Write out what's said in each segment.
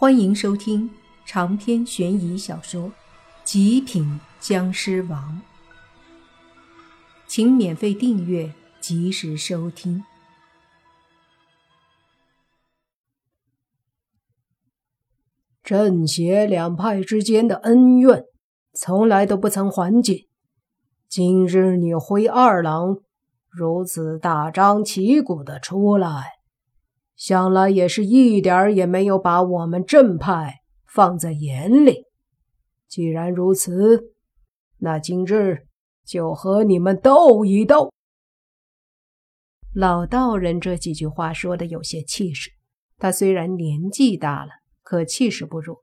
欢迎收听长篇悬疑小说《极品僵尸王》，请免费订阅，及时收听。正邪两派之间的恩怨，从来都不曾缓解。今日你灰二郎如此大张旗鼓的出来。想来也是一点儿也没有把我们正派放在眼里。既然如此，那今日就和你们斗一斗。老道人这几句话说的有些气势。他虽然年纪大了，可气势不弱。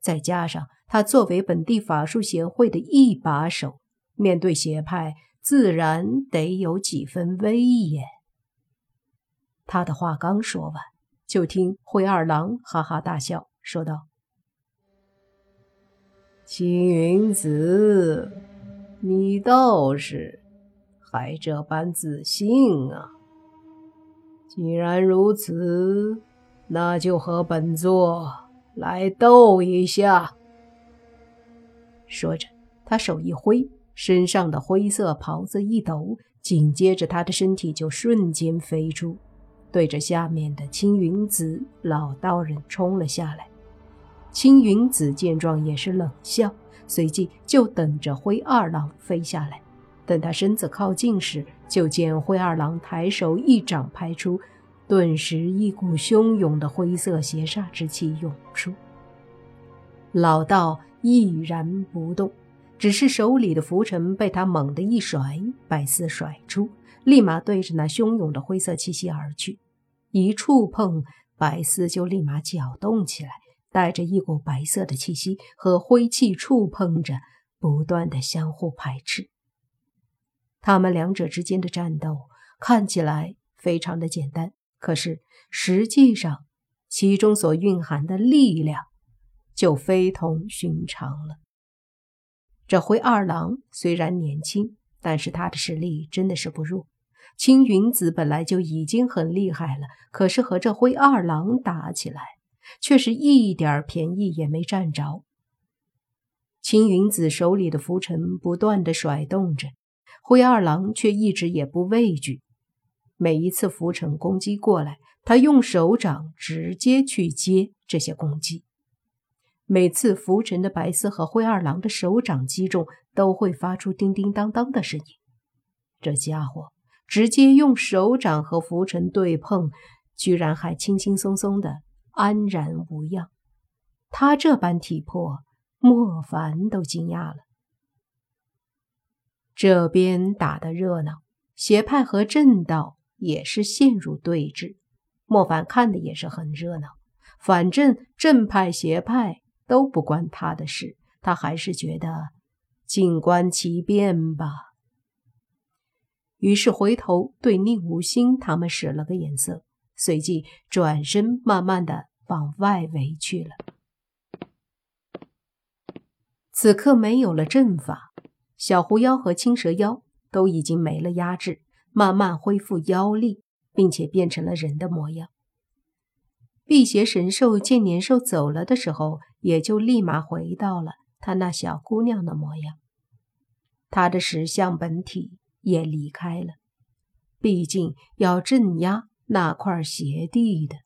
再加上他作为本地法术协会的一把手，面对邪派，自然得有几分威严。他的话刚说完，就听灰二郎哈哈大笑，说道：“青云子，你倒是还这般自信啊！既然如此，那就和本座来斗一下。”说着，他手一挥，身上的灰色袍子一抖，紧接着他的身体就瞬间飞出。对着下面的青云子老道人冲了下来。青云子见状也是冷笑，随即就等着灰二郎飞下来。等他身子靠近时，就见灰二郎抬手一掌拍出，顿时一股汹涌的灰色邪煞之气涌出。老道毅然不动，只是手里的拂尘被他猛地一甩，百丝甩出。立马对着那汹涌的灰色气息而去，一触碰，白丝就立马搅动起来，带着一股白色的气息和灰气触碰着，不断的相互排斥。他们两者之间的战斗看起来非常的简单，可是实际上其中所蕴含的力量就非同寻常了。这灰二郎虽然年轻，但是他的实力真的是不弱。青云子本来就已经很厉害了，可是和这灰二郎打起来，却是一点便宜也没占着。青云子手里的浮尘不断的甩动着，灰二郎却一直也不畏惧。每一次浮尘攻击过来，他用手掌直接去接这些攻击。每次浮尘的白丝和灰二郎的手掌击中，都会发出叮叮当当的声音。这家伙。直接用手掌和浮尘对碰，居然还轻轻松松的安然无恙。他这般体魄，莫凡都惊讶了。这边打得热闹，邪派和正道也是陷入对峙。莫凡看的也是很热闹，反正正派邪派都不关他的事，他还是觉得静观其变吧。于是回头对宁无心他们使了个眼色，随即转身慢慢的往外围去了。此刻没有了阵法，小狐妖和青蛇妖都已经没了压制，慢慢恢复妖力，并且变成了人的模样。辟邪神兽见年兽走了的时候，也就立马回到了他那小姑娘的模样，他的石像本体。也离开了，毕竟要镇压那块邪地的。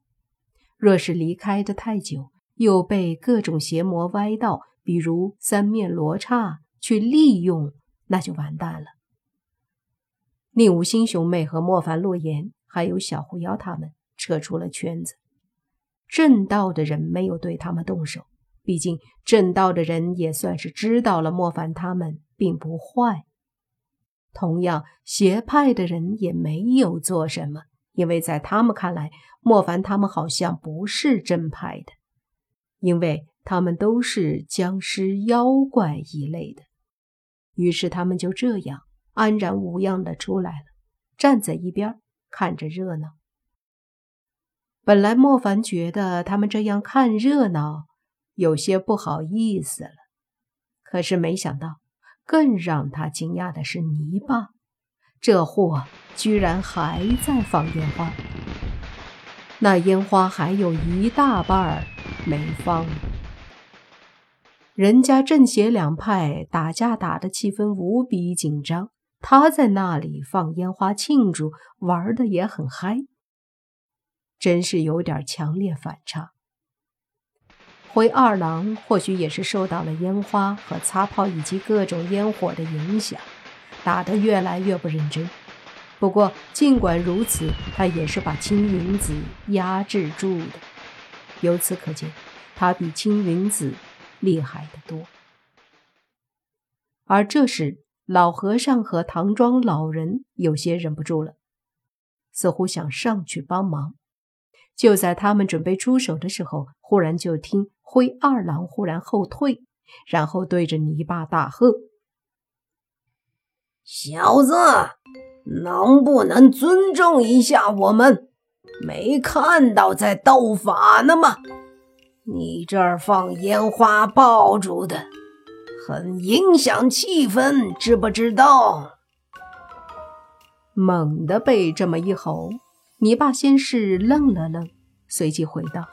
若是离开的太久，又被各种邪魔歪道，比如三面罗刹去利用，那就完蛋了。宁无心兄妹和莫凡、洛言，还有小狐妖他们撤出了圈子。正道的人没有对他们动手，毕竟正道的人也算是知道了莫凡他们并不坏。同样，邪派的人也没有做什么，因为在他们看来，莫凡他们好像不是正派的，因为他们都是僵尸、妖怪一类的。于是他们就这样安然无恙的出来了，站在一边看着热闹。本来莫凡觉得他们这样看热闹有些不好意思了，可是没想到。更让他惊讶的是，泥巴这货居然还在放烟花，那烟花还有一大半没放。人家正邪两派打架打的气氛无比紧张，他在那里放烟花庆祝，玩的也很嗨，真是有点强烈反差。灰二郎或许也是受到了烟花和擦炮以及各种烟火的影响，打得越来越不认真。不过尽管如此，他也是把青云子压制住的。由此可见，他比青云子。厉害的多。而这时，老和尚和唐庄老人有些忍不住了，似乎想上去帮忙。就在他们准备出手的时候，忽然就听灰二郎忽然后退，然后对着泥巴大喝：“小子，能不能尊重一下我们？没看到在斗法呢吗？”你这儿放烟花爆竹的，很影响气氛，知不知道？猛地被这么一吼，泥巴先是愣了愣，随即回道：“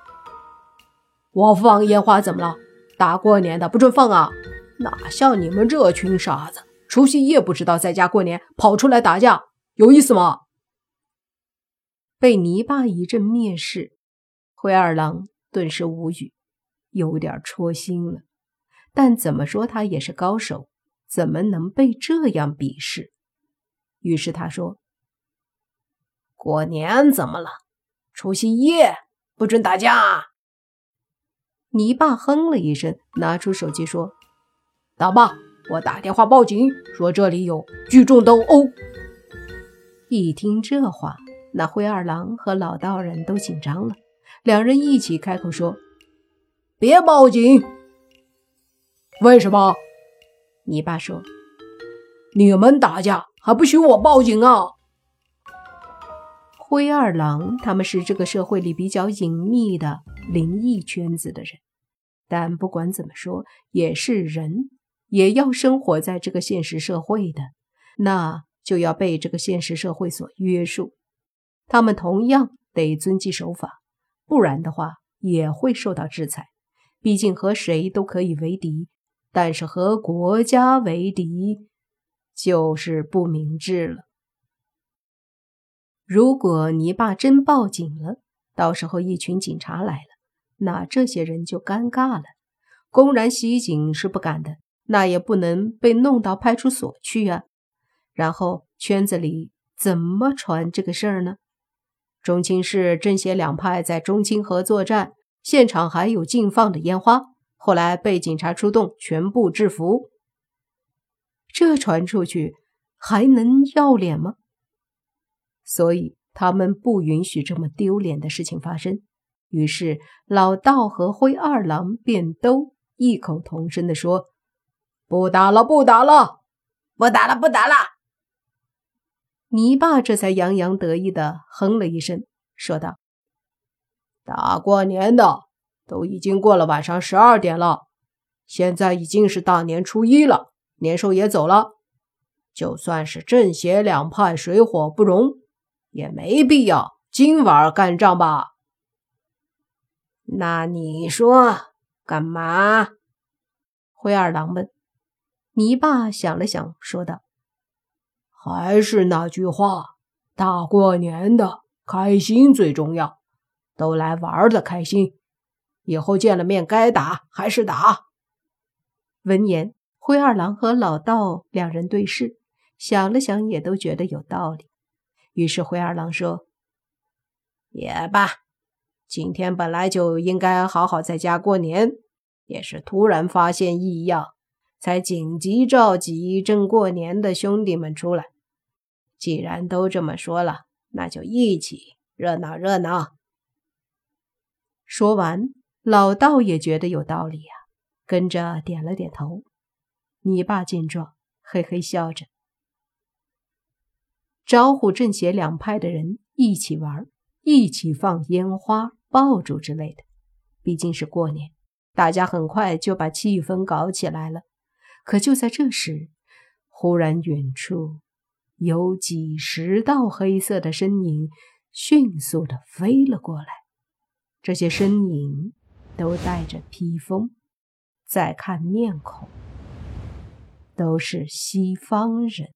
我放烟花怎么了？大过年的不准放啊！哪像你们这群傻子，除夕夜不知道在家过年，跑出来打架，有意思吗？”被泥巴一阵蔑视，灰二郎。顿时无语，有点戳心了。但怎么说，他也是高手，怎么能被这样鄙视？于是他说：“过年怎么了？除夕夜不准打架。”你爸哼了一声，拿出手机说：“大爸，我打电话报警，说这里有聚众斗殴。”一听这话，那灰二郎和老道人都紧张了。两人一起开口说：“别报警。”为什么？你爸说：“你们打架还不许我报警啊！”灰二郎他们是这个社会里比较隐秘的灵异圈子的人，但不管怎么说，也是人，也要生活在这个现实社会的，那就要被这个现实社会所约束。他们同样得遵纪守法。不然的话，也会受到制裁。毕竟和谁都可以为敌，但是和国家为敌，就是不明智了。如果你爸真报警了，到时候一群警察来了，那这些人就尴尬了。公然袭警是不敢的，那也不能被弄到派出所去啊。然后圈子里怎么传这个事儿呢？中青市政协两派在中青河作战，现场还有禁放的烟花，后来被警察出动，全部制服。这传出去还能要脸吗？所以他们不允许这么丢脸的事情发生。于是老道和灰二郎便都异口同声地说：“不打了，不打了，不打了，不打了。”泥巴这才洋洋得意地哼了一声，说道：“大过年的，都已经过了晚上十二点了，现在已经是大年初一了，年兽也走了。就算是正邪两派水火不容，也没必要今晚干仗吧？那你说干嘛？”灰二郎问。泥巴想了想，说道。还是那句话，大过年的，开心最重要，都来玩的开心。以后见了面，该打还是打。闻言，灰二郎和老道两人对视，想了想，也都觉得有道理。于是灰二郎说：“也罢，今天本来就应该好好在家过年，也是突然发现异样。”才紧急召集正过年的兄弟们出来。既然都这么说了，那就一起热闹热闹。说完，老道也觉得有道理呀，跟着点了点头。你爸见状，嘿嘿笑着，招呼正邪两派的人一起玩，一起放烟花爆竹之类的。毕竟是过年，大家很快就把气氛搞起来了。可就在这时，忽然远处有几十道黑色的身影迅速的飞了过来。这些身影都带着披风。再看面孔，都是西方人。